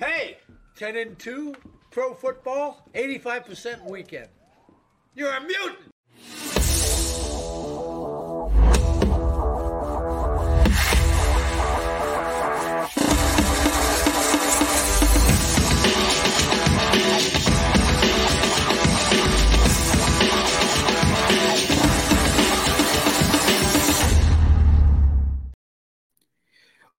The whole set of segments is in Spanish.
Hey, 10 and 2, pro football, 85% weekend. You're a mutant!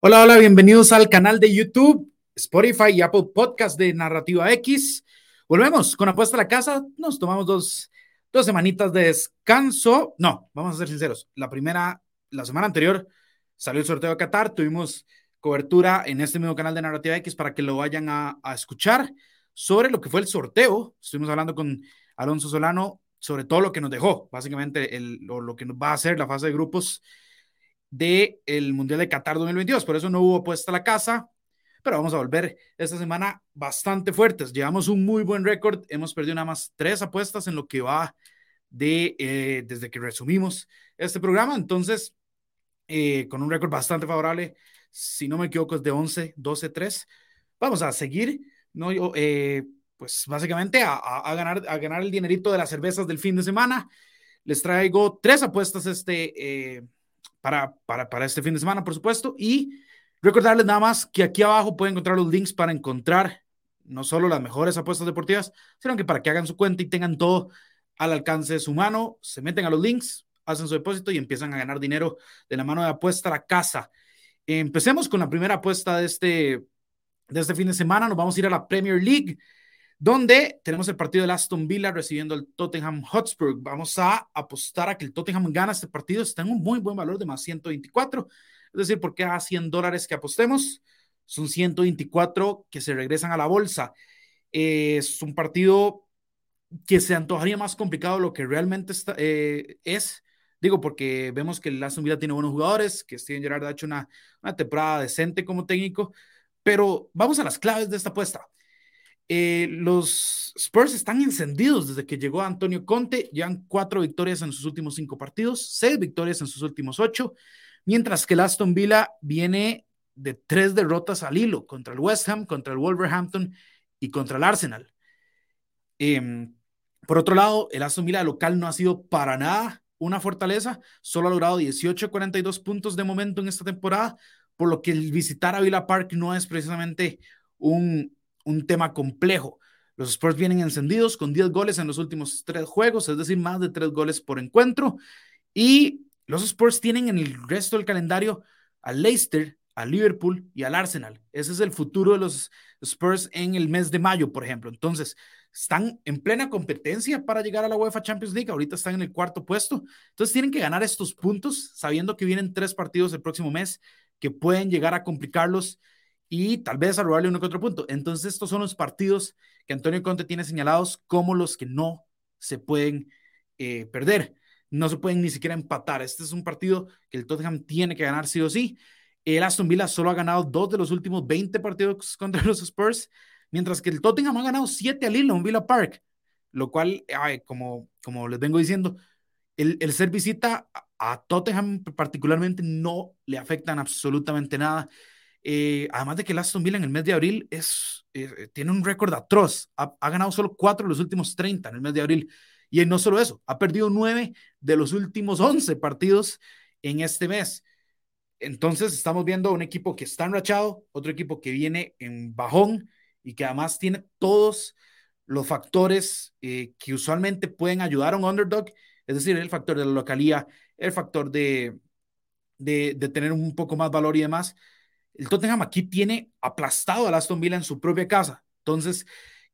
Hola, hola, bienvenidos al canal de YouTube, Spotify y Apple Podcast de Narrativa X. Volvemos con Apuesta a la Casa. Nos tomamos dos, dos semanitas de descanso. No, vamos a ser sinceros. La primera, la semana anterior salió el sorteo de Qatar. Tuvimos cobertura en este mismo canal de Narrativa X para que lo vayan a, escuchar sobre lo que fue el sorteo. Estuvimos hablando con Alonso Solano sobre todo lo que nos dejó, básicamente el, lo, lo que nos va a hacer la fase de grupos del el Mundial de Qatar 2022. Por eso no hubo puesta la casa, pero vamos a volver esta semana bastante fuertes. Llevamos un muy buen récord, hemos perdido nada más tres apuestas en lo que va de eh, desde que resumimos este programa. Entonces, eh, con un récord bastante favorable, si no me equivoco, es de 11, 12, 3. Vamos a seguir, ¿no? Yo, eh, pues básicamente a, a, a, ganar, a ganar el dinerito de las cervezas del fin de semana. Les traigo tres apuestas este. Eh, para, para, para este fin de semana, por supuesto. Y recordarles nada más que aquí abajo pueden encontrar los links para encontrar no solo las mejores apuestas deportivas, sino que para que hagan su cuenta y tengan todo al alcance de su mano, se meten a los links, hacen su depósito y empiezan a ganar dinero de la mano de apuesta a la casa. Empecemos con la primera apuesta de este, de este fin de semana. Nos vamos a ir a la Premier League donde tenemos el partido del Aston Villa recibiendo el Tottenham Hotspur. Vamos a apostar a que el Tottenham gana este partido. Está en un muy buen valor de más 124. Es decir, por cada 100 dólares que apostemos, son 124 que se regresan a la bolsa. Eh, es un partido que se antojaría más complicado de lo que realmente está, eh, es. Digo, porque vemos que el Aston tiene buenos jugadores, que Steven Gerrard ha hecho una, una temporada decente como técnico, pero vamos a las claves de esta apuesta. Eh, los Spurs están encendidos desde que llegó Antonio Conte, llevan cuatro victorias en sus últimos cinco partidos, seis victorias en sus últimos ocho, mientras que el Aston Villa viene de tres derrotas al hilo contra el West Ham, contra el Wolverhampton y contra el Arsenal. Eh, por otro lado, el Aston Villa local no ha sido para nada una fortaleza, solo ha logrado 18 42 puntos de momento en esta temporada, por lo que el visitar a Villa Park no es precisamente un, un tema complejo. Los Spurs vienen encendidos con 10 goles en los últimos tres juegos, es decir, más de tres goles por encuentro. Y los Spurs tienen en el resto del calendario al Leicester, al Liverpool y al Arsenal. Ese es el futuro de los Spurs en el mes de mayo, por ejemplo. Entonces, están en plena competencia para llegar a la UEFA Champions League. Ahorita están en el cuarto puesto. Entonces, tienen que ganar estos puntos, sabiendo que vienen tres partidos el próximo mes que pueden llegar a complicarlos y tal vez a robarle uno que otro punto. Entonces, estos son los partidos que Antonio Conte tiene señalados como los que no se pueden eh, perder. No se pueden ni siquiera empatar. Este es un partido que el Tottenham tiene que ganar sí o sí. El Aston Villa solo ha ganado dos de los últimos 20 partidos contra los Spurs, mientras que el Tottenham ha ganado siete al hilo en Villa Park, lo cual, como, como les vengo diciendo, el, el ser visita a, Tottenham particularmente no le afectan absolutamente nada. Eh, además de que el Aston Villa en el mes de abril es, eh, tiene un récord atroz. Ha, ganado solo 4 de los últimos 30 en el mes de abril. Y no solo eso, ha perdido 9 de los últimos 11 partidos en este mes. Entonces estamos viendo un equipo que está enrachado, otro equipo que viene en bajón y que además tiene todos los factores eh, que usualmente pueden ayudar a un underdog, es decir, el factor de la localía, el factor de, de, de tener un poco más valor y demás el Tottenham aquí tiene aplastado al Aston Villa en su propia casa. Entonces,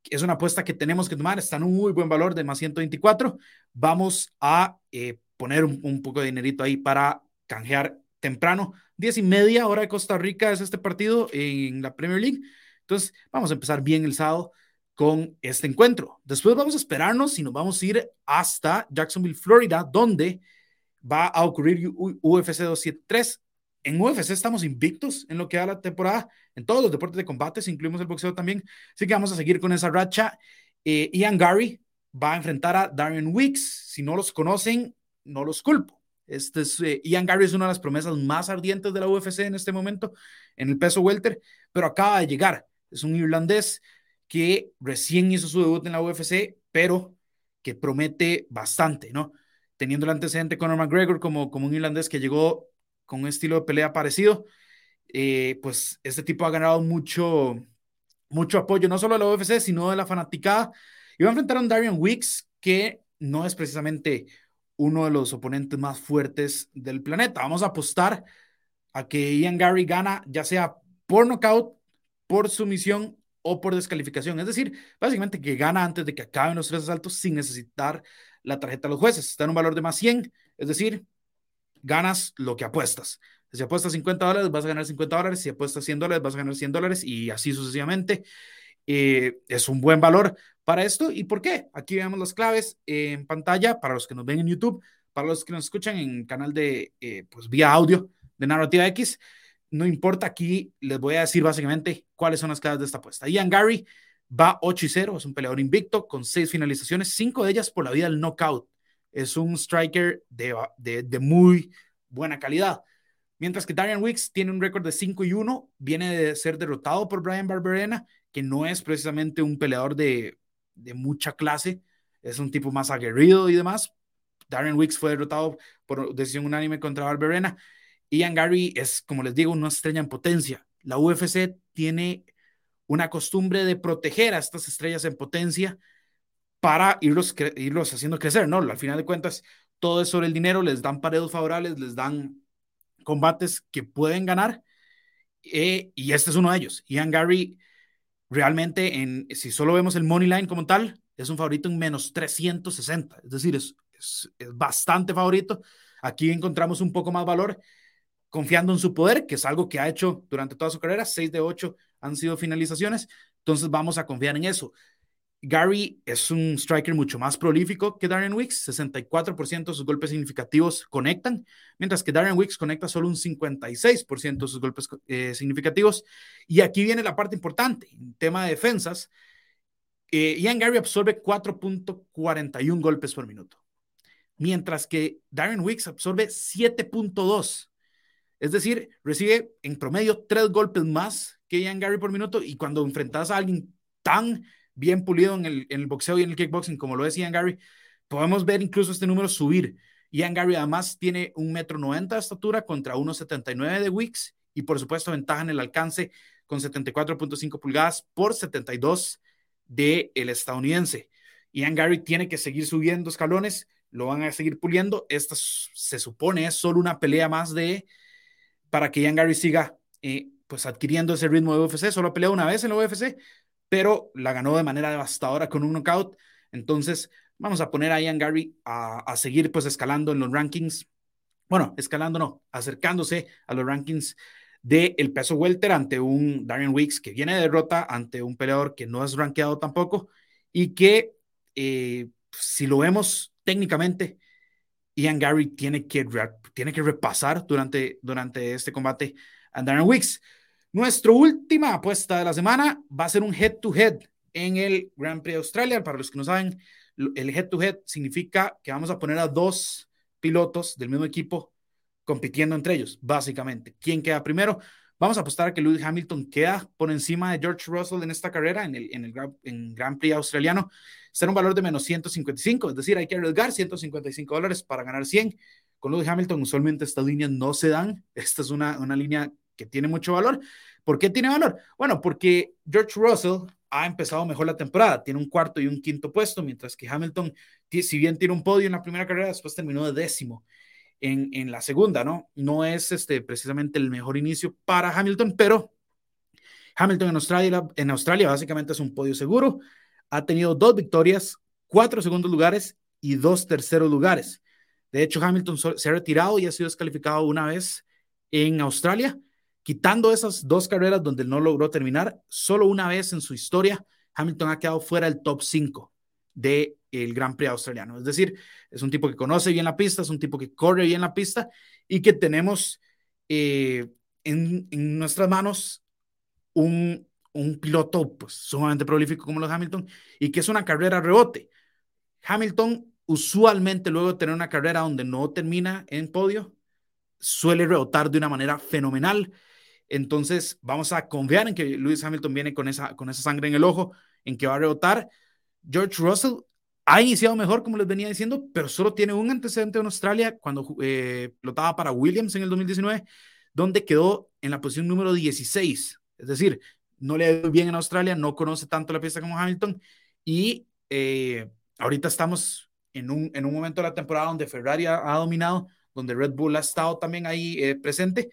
es una apuesta que tenemos que tomar. Está en un muy buen valor de más 124. Vamos a eh, poner un, un, poco de dinerito ahí para canjear temprano. Diez y media hora de Costa Rica es este partido en la Premier League. Entonces, vamos a empezar bien el sábado con este encuentro. Después vamos a esperarnos y nos vamos a ir hasta Jacksonville, Florida, donde va a ocurrir UFC 273 en UFC estamos invictos en lo que da la temporada, en todos los deportes de combate, si incluimos el boxeo también. Así que vamos a seguir con esa racha. Eh, Ian Gary va a enfrentar a Darian Weeks. Si no los conocen, no los culpo. Este es, eh, Ian Gary es una de las promesas más ardientes de la UFC en este momento, en el peso welter, pero acaba de llegar Es un irlandés que recién hizo su debut en la UFC, pero que promete bastante, ¿no? Teniendo el antecedente con Conor McGregor como, como un irlandés que llegó con un estilo de pelea parecido, eh, pues este tipo ha ganado mucho, mucho apoyo, no solo de la UFC, sino de la fanaticada. Y va a enfrentar a un Darian Weeks que no es precisamente uno de los oponentes más fuertes del planeta. Vamos a apostar a que Ian Gary gana, ya sea por nocaut, por sumisión o por descalificación. Es decir, básicamente que gana antes de que acaben los tres asaltos sin necesitar la tarjeta de los jueces. Está en un valor de más 100, es decir, ganas lo que apuestas. Si apuestas 50 dólares, vas a ganar 50 dólares. Si apuestas 100 dólares, vas a ganar 100 dólares y así sucesivamente. Eh, es un buen valor para esto. ¿Y por qué? Aquí vemos las claves en pantalla para los que nos ven en YouTube, para los que nos escuchan en canal de, eh, pues vía audio de Narrativa X. No importa, aquí les voy a decir básicamente cuáles son las claves de esta apuesta. Ian Gary va 8 y 0, es un peleador invicto con 6 finalizaciones, 5 de ellas por la vida del knockout. Es un striker de, de, muy buena calidad. Mientras que Darian Wicks tiene un récord de 5 y 1, viene de ser derrotado por Brian Barberena, que no es precisamente un peleador de, de mucha clase, es un tipo más aguerrido y demás. Darian Wicks fue derrotado por decisión unánime contra Barberena. Ian Gary es, como les digo, una estrella en potencia. La UFC tiene una costumbre de proteger a estas estrellas en potencia para irlos, irlos haciendo crecer, ¿no? Al final de cuentas, todo es sobre el dinero, les dan paredes favorables, les dan combates que pueden ganar, eh, y este es uno de ellos. Ian Gary, realmente, en, si solo vemos el money line como tal, es un favorito en menos 360, es decir, es, es, bastante favorito. Aquí encontramos un poco más valor confiando en su poder, que es algo que ha hecho durante toda su carrera. 6 de 8 han sido finalizaciones, entonces vamos a confiar en eso. Gary es un striker mucho más prolífico que Darren Wicks, 64% de sus golpes significativos conectan, mientras que Darren Wicks conecta solo un 56% de sus golpes eh, significativos. Y aquí viene la parte importante, en tema de defensas, eh, Ian Gary absorbe 4.41 golpes por minuto, mientras que Darren Wicks absorbe 7.2. Es decir, recibe en promedio tres golpes más que Ian Gary por minuto y cuando enfrentas a alguien tan bien pulido en el, boxeo y en el kickboxing como lo es Ian Gary, podemos ver incluso este número subir. Ian Gary además tiene un metro noventa de estatura contra 1,79 de Wicks y por supuesto ventaja en el alcance con 74.5 pulgadas por 72 de el estadounidense. Ian Gary tiene que seguir subiendo escalones, lo van a seguir puliendo. Esta se supone es solo una pelea más de para que Ian Gary siga eh, pues adquiriendo ese ritmo de UFC. Solo peleó una vez en la UFC, pero la ganó de manera devastadora con un knockout. Entonces, vamos a poner a Ian Gary a, a seguir pues escalando en los rankings. Bueno, escalando no, acercándose a los rankings del el peso welter ante un Darian Weeks que viene de derrota ante un peleador que no es rankeado tampoco y que eh, si lo vemos técnicamente Ian Gary tiene que, tiene que repasar durante, durante este combate a Darren Wicks. Nuestra última apuesta de la semana va a ser un head-to-head en el Grand Prix de Australia. Para los que no saben, el head-to-head -head significa que vamos a poner a dos pilotos del mismo equipo compitiendo entre ellos, básicamente. ¿Quién queda primero? Vamos a apostar a que Lewis Hamilton queda por encima de George Russell en esta carrera, en el, en el en Grand Prix australiano. En un valor de menos 155, es decir, hay que arriesgar 155 dólares para ganar 100. Con Lewis Hamilton, usualmente estas líneas no se dan. Esta es una, una línea que tiene mucho valor. ¿Por qué tiene valor? Bueno, porque George Russell ha empezado mejor la temporada, tiene un cuarto y un quinto puesto, mientras que Hamilton, si bien tiene un podio en la primera carrera, después terminó de décimo en, en la segunda, ¿no? No es este, precisamente el mejor inicio para Hamilton, pero Hamilton en Australia, en Australia básicamente es un podio seguro. Ha tenido dos victorias, cuatro segundos lugares y dos terceros lugares. De hecho, Hamilton se ha retirado y ha sido descalificado una vez en Australia, quitando esas dos carreras donde no logró terminar. Solo una vez en su historia, Hamilton ha quedado fuera del top 5 del el Gran Prix australiano. Es decir, es un tipo que conoce bien la pista, es un tipo que corre bien la pista y que tenemos eh, en, en, nuestras manos un, un piloto pues, sumamente prolífico como los Hamilton y que es una carrera rebote. Hamilton usualmente luego de tener una carrera donde no termina en podio, suele rebotar de una manera fenomenal. Entonces, vamos a confiar en que Lewis Hamilton viene con esa, con esa sangre en el ojo, en que va a rebotar. George Russell ha iniciado mejor, como les venía diciendo, pero solo tiene un antecedente en Australia cuando eh, plotaba para Williams en el 2019, donde quedó en la posición número 16. Es decir, no le ha ido bien en Australia, no conoce tanto la pista como Hamilton y eh, ahorita estamos en un, en un momento de la temporada donde Ferrari ha, dominado, donde Red Bull ha estado también ahí eh, presente.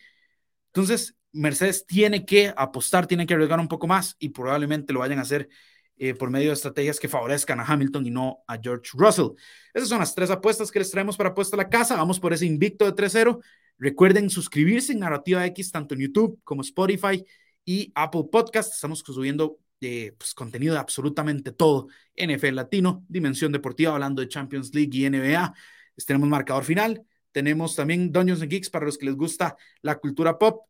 Entonces, Mercedes tiene que apostar, tiene que arriesgar un poco más y probablemente lo vayan a hacer eh, por medio de estrategias que favorezcan a Hamilton y no a George Russell. Esas son las tres apuestas que les traemos para apuesta a la casa. Vamos por ese invicto de 3-0. Recuerden suscribirse en Narrativa X, tanto en YouTube como Spotify y Apple Podcast. Estamos subiendo eh, pues, contenido de absolutamente todo. NFL Latino, Dimensión Deportiva, hablando de Champions League y NBA. Tenemos marcador final. Tenemos también Dungeons and Geeks para los que les gusta la cultura pop.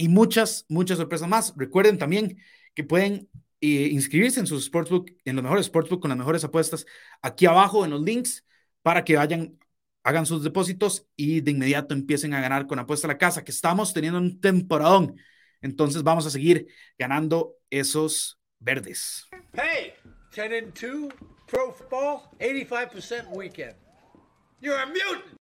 Y muchas, muchas sorpresas más. Recuerden también que pueden eh, inscribirse en sus sportsbook, en los mejores sportsbook con las mejores apuestas, aquí abajo en los links, para que vayan, hagan sus depósitos y de inmediato empiecen a ganar con apuesta a la casa, que estamos teniendo un temporadón. Entonces vamos a seguir ganando esos verdes. Hey, 10 and 2, pro football, 85% weekend. You're a mutant.